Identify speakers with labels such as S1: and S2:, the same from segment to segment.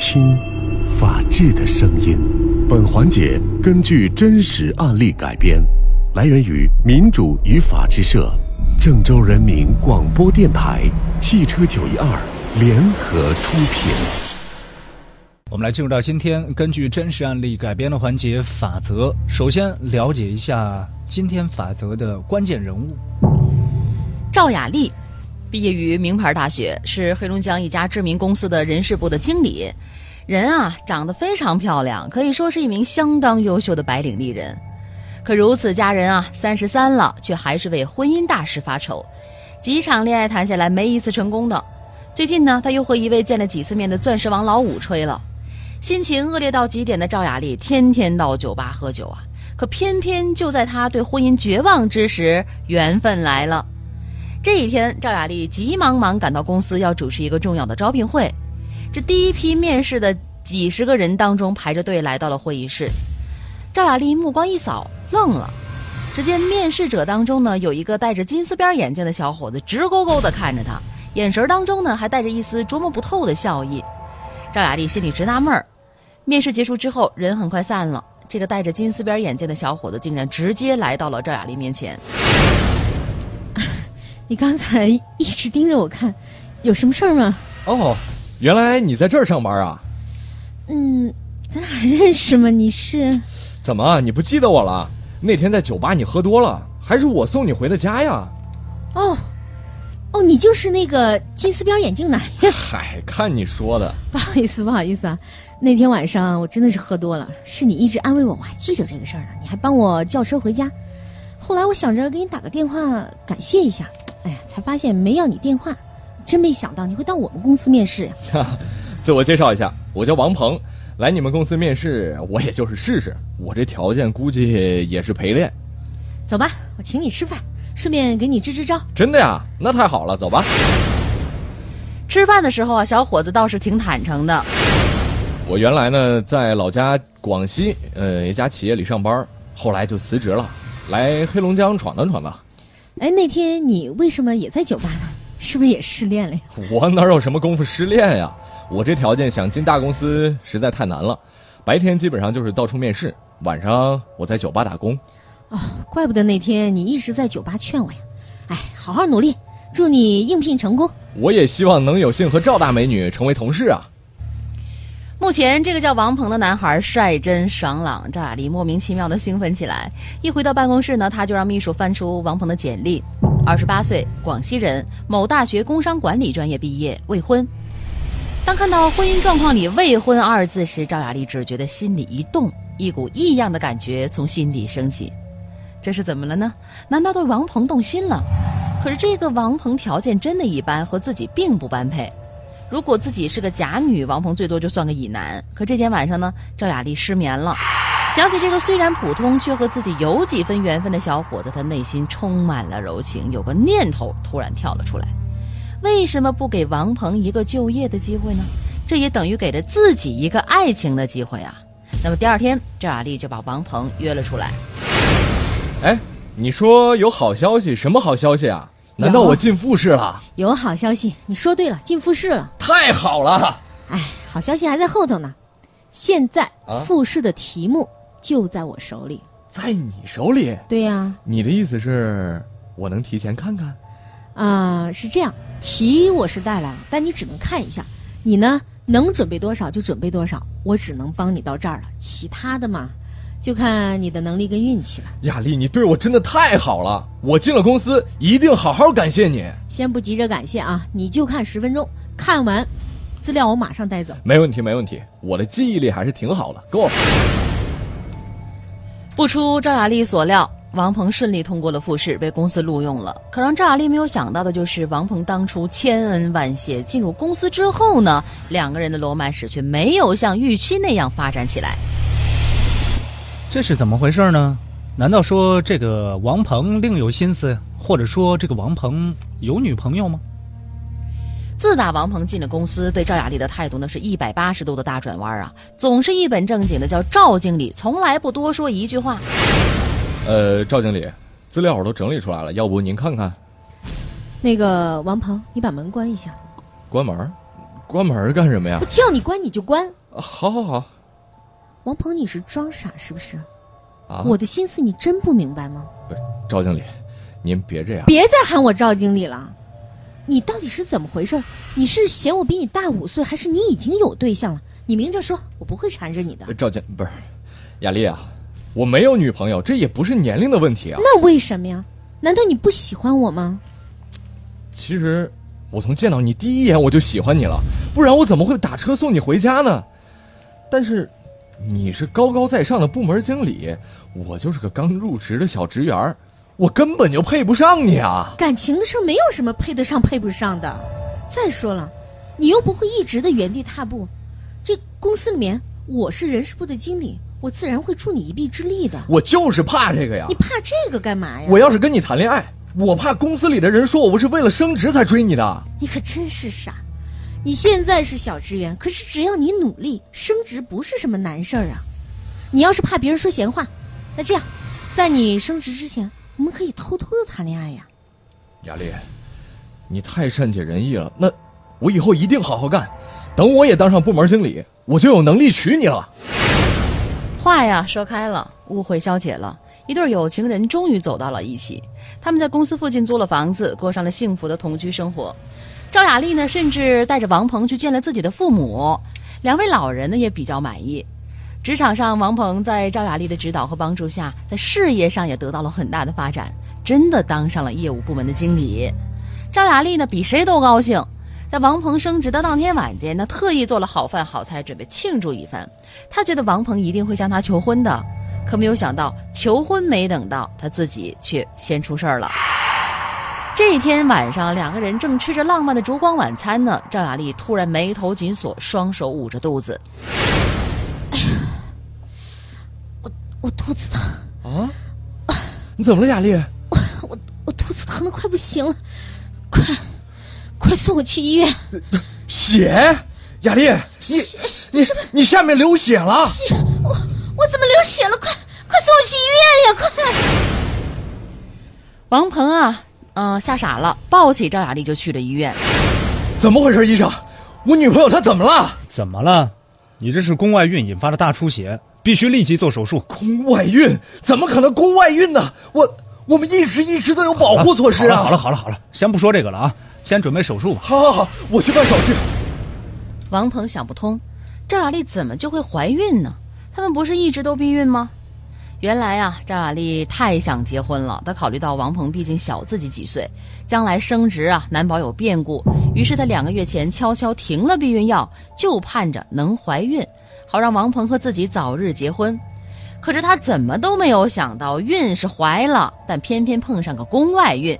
S1: 听，法治的声音。本环节根据真实案例改编，来源于民主与法治社、郑州人民广播电台、汽车九一二联合出品。
S2: 我们来进入到今天根据真实案例改编的环节法则。首先了解一下今天法则的关键人物。
S3: 赵雅丽，毕业于名牌大学，是黑龙江一家知名公司的人事部的经理。人啊，长得非常漂亮，可以说是一名相当优秀的白领丽人。可如此佳人啊，三十三了，却还是为婚姻大事发愁。几场恋爱谈下来，没一次成功的。最近呢，他又和一位见了几次面的钻石王老五吹了。心情恶劣到极点的赵雅丽，天天到酒吧喝酒啊。可偏偏就在她对婚姻绝望之时，缘分来了。这一天，赵雅丽急忙忙赶到公司，要主持一个重要的招聘会。这第一批面试的几十个人当中，排着队来到了会议室。赵雅丽目光一扫，愣了。只见面试者当中呢，有一个戴着金丝边眼镜的小伙子，直勾勾地看着他，眼神当中呢，还带着一丝捉摸不透的笑意。赵雅丽心里直纳闷儿。面试结束之后，人很快散了。这个戴着金丝边眼镜的小伙子竟然直接来到了赵雅丽面前。
S4: 你刚才一直盯着我看，有什么事儿吗？
S5: 哦。原来你在这儿上班啊？
S4: 嗯，咱俩认识吗？你是？
S5: 怎么你不记得我了？那天在酒吧你喝多了，还是我送你回的家呀？
S4: 哦，哦，你就是那个金丝边眼镜男呀？
S5: 嗨，看你说的。
S4: 不好意思，不好意思啊，那天晚上我真的是喝多了，是你一直安慰我，我还记着这个事儿呢。你还帮我叫车回家，后来我想着给你打个电话感谢一下，哎呀，才发现没要你电话。真没想到你会到我们公司面试。
S5: 自我介绍一下，我叫王鹏，来你们公司面试，我也就是试试。我这条件估计也是陪练。
S4: 走吧，我请你吃饭，顺便给你支支招。
S5: 真的呀？那太好了，走吧。
S3: 吃饭的时候啊，小伙子倒是挺坦诚的。
S5: 我原来呢在老家广西呃一家企业里上班，后来就辞职了，来黑龙江闯荡闯荡。
S4: 哎，那天你为什么也在酒吧呢？是不是也失恋了呀？
S5: 我哪有什么功夫失恋呀？我这条件想进大公司实在太难了，白天基本上就是到处面试，晚上我在酒吧打工。
S4: 哦，怪不得那天你一直在酒吧劝我呀。哎，好好努力，祝你应聘成功。
S5: 我也希望能有幸和赵大美女成为同事啊。
S3: 目前这个叫王鹏的男孩率真爽朗，赵雅丽莫名其妙的兴奋起来。一回到办公室呢，他就让秘书翻出王鹏的简历。二十八岁，广西人，某大学工商管理专业毕业，未婚。当看到婚姻状况里“未婚”二字时，赵雅丽只觉得心里一动，一股异样的感觉从心底升起。这是怎么了呢？难道对王鹏动心了？可是这个王鹏条件真的一般，和自己并不般配。如果自己是个假女，王鹏最多就算个乙男。可这天晚上呢，赵雅丽失眠了。想起这个虽然普通却和自己有几分缘分的小伙子，他内心充满了柔情。有个念头突然跳了出来：为什么不给王鹏一个就业的机会呢？这也等于给了自己一个爱情的机会啊！那么第二天，赵雅丽就把王鹏约了出来。
S5: 哎，你说有好消息？什么好消息啊？难道我进复试了？
S4: 有好消息，你说对了，进复试了。
S5: 太好了！
S4: 哎，好消息还在后头呢。现在复试的题目。就在我手里，
S5: 在你手里？
S4: 对呀。
S5: 你的意思是，我能提前看看？
S4: 啊，是这样，题我是带来了，但你只能看一下。你呢，能准备多少就准备多少，我只能帮你到这儿了。其他的嘛，就看你的能力跟运气了。
S5: 雅丽，你对我真的太好了，我进了公司一定好好感谢你。
S4: 先不急着感谢啊，你就看十分钟，看完资料我马上带走。
S5: 没问题，没问题，我的记忆力还是挺好的，够。
S3: 不出赵雅丽所料，王鹏顺利通过了复试，被公司录用了。可让赵雅丽没有想到的就是，王鹏当初千恩万谢，进入公司之后呢，两个人的罗曼史却没有像预期那样发展起来。
S2: 这是怎么回事呢？难道说这个王鹏另有心思，或者说这个王鹏有女朋友吗？
S3: 自打王鹏进了公司，对赵雅丽的态度呢是一百八十度的大转弯啊！总是一本正经的叫赵经理，从来不多说一句话。
S5: 呃，赵经理，资料我都整理出来了，要不您看看？
S4: 那个王鹏，你把门关一下。
S5: 关门？关门干什么呀
S4: 我？叫你关你就关。
S5: 啊好好好
S4: 王鹏，你是装傻是不是？
S5: 啊！
S4: 我的心思你真不明白吗？
S5: 不是赵经理，您别这样。
S4: 别再喊我赵经理了，你到底是怎么回事？你是嫌我比你大五岁，还是你已经有对象了？你明着说，我不会缠着你的。
S5: 赵经不是，雅丽啊，我没有女朋友，这也不是年龄的问题啊。
S4: 那为什么呀？难道你不喜欢我吗？
S5: 其实我从见到你第一眼我就喜欢你了，不然我怎么会打车送你回家呢？但是你是高高在上的部门经理，我就是个刚入职的小职员，我根本就配不上你啊！
S4: 感情的事没有什么配得上配不上的。再说了，你又不会一直的原地踏步。这公司里面，我是人事部的经理，我自然会助你一臂之力的。
S5: 我就是怕这个呀
S4: 你！怕这个干嘛呀？
S5: 我要是跟你谈恋爱，我怕公司里的人说我是为了升职才追你的。
S4: 你可真是傻！你现在是小职员，可是只要你努力，升职不是什么难事儿啊。你要是怕别人说闲话，那这样，在你升职之前，我们可以偷偷的谈恋爱呀。
S5: 雅丽，你太善解人意了。那我以后一定好好干，等我也当上部门经理，我就有能力娶你了。
S3: 话呀说开了，误会消解了，一对有情人终于走到了一起。他们在公司附近租了房子，过上了幸福的同居生活。赵雅丽呢，甚至带着王鹏去见了自己的父母，两位老人呢也比较满意。职场上，王鹏在赵雅丽的指导和帮助下，在事业上也得到了很大的发展，真的当上了业务部门的经理。赵雅丽呢，比谁都高兴，在王鹏升职的当天晚间呢，特意做了好饭好菜，准备庆祝一番。她觉得王鹏一定会向她求婚的，可没有想到求婚没等到，他自己却先出事儿了。这天晚上，两个人正吃着浪漫的烛光晚餐呢，赵雅丽突然眉头紧锁，双手捂着肚子。
S4: 哎呀我我肚子疼，
S5: 啊？你怎么了，雅丽？
S4: 我我我肚子疼的快不行了，快快送我去医院！
S5: 血？雅丽，你
S4: 血
S5: 你你下面流血了！
S4: 血，我我怎么流血了？快快送我去医院呀！快！
S3: 王鹏啊，嗯、吓傻了，抱起赵雅丽就去了医院。
S5: 怎么回事，医生？我女朋友她怎么了？
S2: 怎么了？你这是宫外孕引发的大出血，必须立即做手术。
S5: 宫外孕？怎么可能宫外孕呢？我我们一直一直都有保护措施啊！
S2: 好了好了好了好了，先不说这个了啊，先准备手术吧。
S5: 好好好，我去办手续。
S3: 王鹏想不通，赵雅丽怎么就会怀孕呢？他们不是一直都避孕吗？原来啊，赵雅丽太想结婚了。她考虑到王鹏毕竟小自己几岁，将来升职啊难保有变故，于是她两个月前悄悄停了避孕药，就盼着能怀孕，好让王鹏和自己早日结婚。可是她怎么都没有想到，孕是怀了，但偏偏碰上个宫外孕。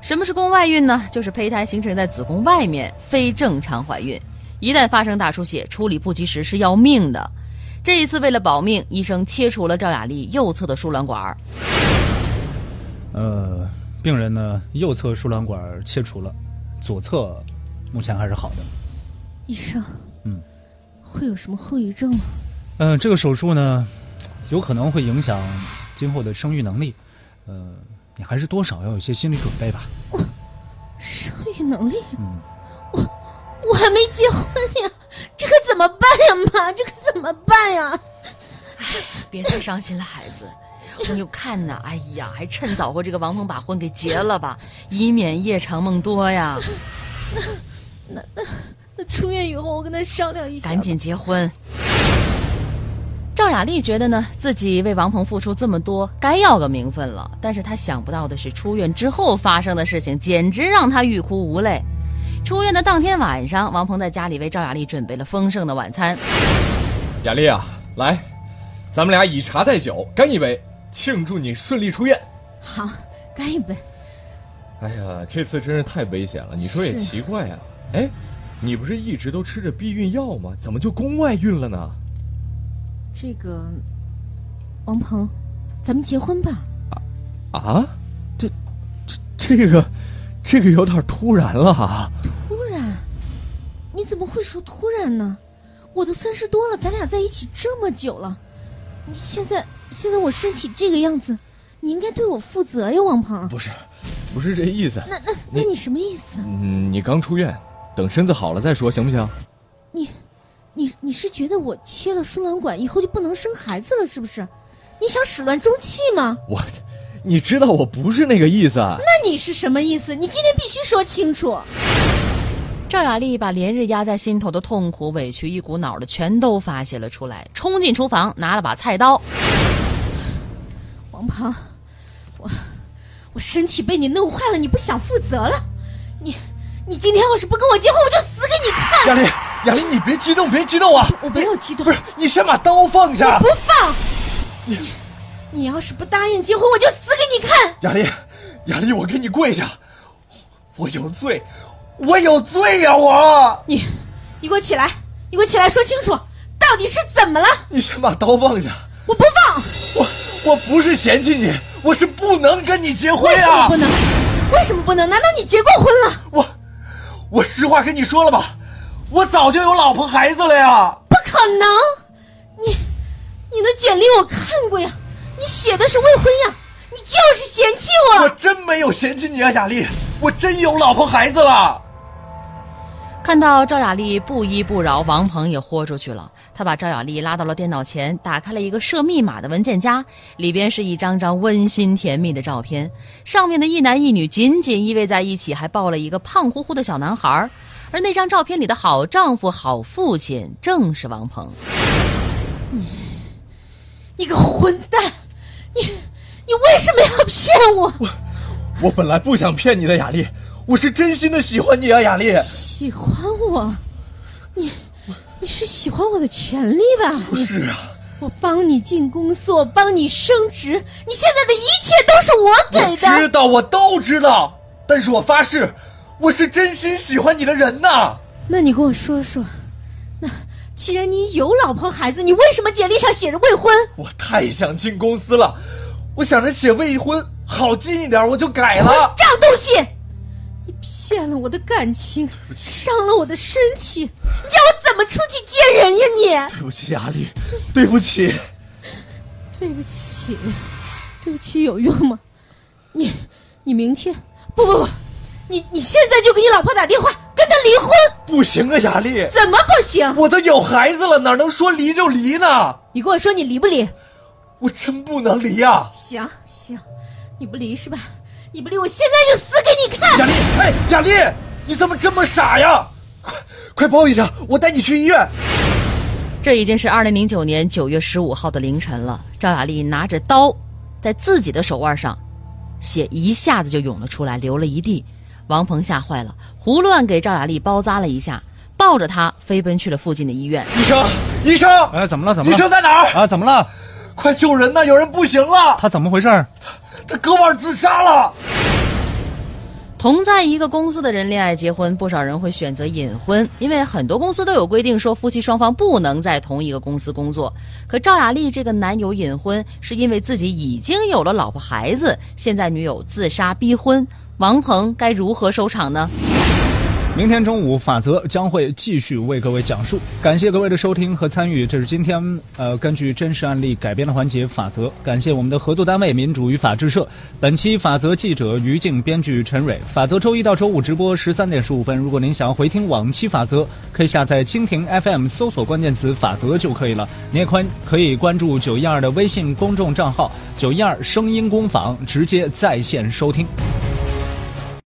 S3: 什么是宫外孕呢？就是胚胎形成在子宫外面，非正常怀孕。一旦发生大出血，处理不及时是要命的。这一次为了保命，医生切除了赵雅丽右侧的输卵管。
S2: 呃，病人呢右侧输卵管切除了，左侧目前还是好的。
S4: 医生，
S2: 嗯，
S4: 会有什么后遗症吗？
S2: 嗯、这个手术呢，有可能会影响今后的生育能力。呃，你还是多少要有些心理准备吧。
S4: 我生育能力？
S2: 嗯，
S4: 我还没结婚呀，这可怎么办呀，妈？这可怎么办呀？
S3: 哎别太伤心了，孩子。你有看呐？哎呀，还趁早和这个王鹏把婚给结了吧，以免夜长梦多呀。
S4: 那那那出院以后我跟他商量一下。
S3: 赶紧结婚。赵雅丽觉得呢，自己为王鹏付出这么多，该要个名分了。但是她想不到的是，出院之后发生的事情，简直让她欲哭无泪。出院的当天晚上，王鹏在家里为赵雅丽准备了丰盛的晚餐。
S5: 雅丽啊，来，咱们俩以茶代酒，干一杯，庆祝你顺利出院。
S4: 好，干一杯。
S5: 哎呀，这次真是太危险了。你说也奇怪啊，哎，你不是一直都吃着避孕药吗？怎么就宫外孕了呢？
S4: 这个，王鹏，咱们结婚吧。
S5: 啊，这这这个这个有点突然了啊。
S4: 突然？你怎么会说突然呢？我都三十多了，咱俩在一起这么久了，你现在现在我身体这个样子，你应该对我负责呀，王鹏。
S5: 不是，不是这意思。
S4: 那那那你什么意思？
S5: 嗯，你刚出院，等身子好了再说，行不行？
S4: 你，你你是觉得我切了输卵管以后就不能生孩子了，是不是？你想始乱终弃吗？
S5: 我，你知道我不是那个意思啊。
S4: 那你是什么意思？你今天必须说清楚。
S3: 赵雅丽把连日压在心头的痛苦、委屈一股脑的全都发泄了出来，冲进厨房拿了把菜刀。
S4: 王鹏，我我身体被你弄坏了，你不想负责了？你你今天要是不跟我结婚，我就死给你看！
S5: 雅丽，雅丽，你别激动，别激动啊！
S4: 我没有激动，
S5: 不是你先把刀放下。
S4: 不放！你你要是不答应结婚，我就死给你看！
S5: 雅丽，雅丽，我给你跪下，我有罪。我有罪呀！我
S4: 你，你给我起来！你给我起来，说清楚，到底是怎么了？
S5: 你先把刀放下！
S4: 我不放！
S5: 我我不是嫌弃你，我是不能跟你结婚
S4: 呀！为什么不能？为什么不能？难道你结过婚了？
S5: 我我实话跟你说了吧，我早就有老婆孩子了呀！
S4: 不可能！你你的简历我看过呀，你写的是未婚呀，你就是嫌弃我！
S5: 我真没有嫌弃你啊，雅丽，我真有老婆孩子了。
S3: 看到赵雅丽不依不饶，王鹏也豁出去了。他把赵雅丽拉到了电脑前，打开了一个设密码的文件夹，里边是一张张温馨甜蜜的照片，上面的一男一女紧紧依偎在一起，还抱了一个胖乎乎的小男孩。而那张照片里的好丈夫、好父亲，正是王鹏。
S4: 你，你个混蛋！你，你为什么要骗我？
S5: 我，我本来不想骗你的，雅丽。我是真心的喜欢你啊，雅丽。
S4: 喜欢我？你，你是喜欢我的权利吧？
S5: 不是啊。
S4: 我帮你进公司，我帮你升职，你现在的一切都是我给
S5: 的。知道，我都知道。但是我发誓，我是真心喜欢你的人呐。
S4: 那你跟我说说，那既然你有老婆孩子，你为什么简历上写着未婚？
S5: 我太想进公司了，我想着写未婚好进一点，我就改了。
S4: 这东西。你骗了我的感情，伤了我的身体，你叫我怎么出去见人呀？
S5: 你对不起，雅丽，对不起，
S4: 对不起，对不起，有用吗？你，你明天不不不，你你现在就给你老婆打电话，跟她离婚。
S5: 不行啊，雅丽，
S4: 怎么不行？
S5: 我都有孩子了，哪能说离就离呢？
S4: 你跟我说你离不离？
S5: 我真不能离呀。
S4: 行行，你不离是吧？你不理，我现在就死给你看！
S5: 雅丽，哎，雅丽，你怎么这么傻呀？快，快抱一下，我带你去医院。
S3: 这已经是二零零九年九月十五号的凌晨了。赵雅丽拿着刀，在自己的手腕上，血一下子就涌了出来，流了一地。王鹏吓坏了，胡乱给赵雅丽包扎了一下，抱着她飞奔去了附近的医院。
S5: 医生，医生，
S2: 哎，怎么了？怎么了？
S5: 医生在哪儿？
S2: 啊，怎么了？
S5: 快救人呐！有人不行了。
S2: 他怎么回事？
S5: 他割腕自杀了。
S3: 同在一个公司的人恋爱结婚，不少人会选择隐婚，因为很多公司都有规定说夫妻双方不能在同一个公司工作。可赵雅丽这个男友隐婚，是因为自己已经有了老婆孩子，现在女友自杀逼婚，王鹏该如何收场呢？
S2: 明天中午，法则将会继续为各位讲述。感谢各位的收听和参与，这是今天呃根据真实案例改编的环节。法则感谢我们的合作单位民主与法制社。本期法则记者于静，编剧陈蕊。法则周一到周五直播十三点十五分。如果您想要回听往期法则，可以下载蜻蜓 FM 搜索关键词“法则”就可以了。您也可以关注九一二的微信公众账号“九一二声音工坊”，直接在线收听。